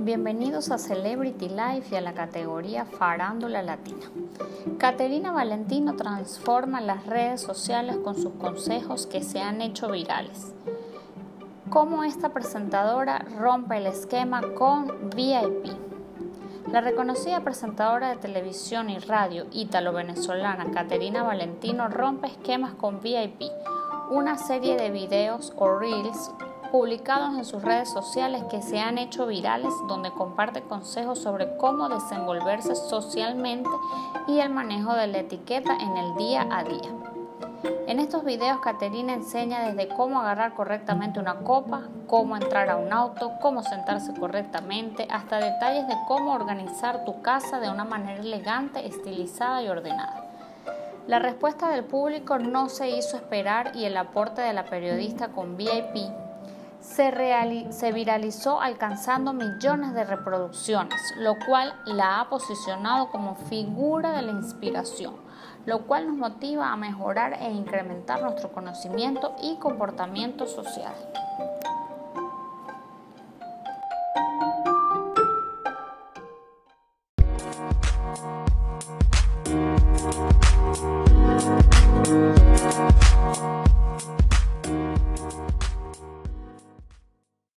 Bienvenidos a Celebrity Life y a la categoría Farándula Latina. Caterina Valentino transforma las redes sociales con sus consejos que se han hecho virales. Cómo esta presentadora rompe el esquema con VIP. La reconocida presentadora de televisión y radio ítalo-venezolana Caterina Valentino rompe esquemas con VIP, una serie de videos o reels publicados en sus redes sociales que se han hecho virales donde comparte consejos sobre cómo desenvolverse socialmente y el manejo de la etiqueta en el día a día. En estos videos Caterina enseña desde cómo agarrar correctamente una copa, cómo entrar a un auto, cómo sentarse correctamente, hasta detalles de cómo organizar tu casa de una manera elegante, estilizada y ordenada. La respuesta del público no se hizo esperar y el aporte de la periodista con VIP se, viralizó alcanzando millones de reproducciones, lo cual la ha posicionado como figura de la inspiración, lo cual nos motiva a mejorar e incrementar nuestro conocimiento y comportamiento social.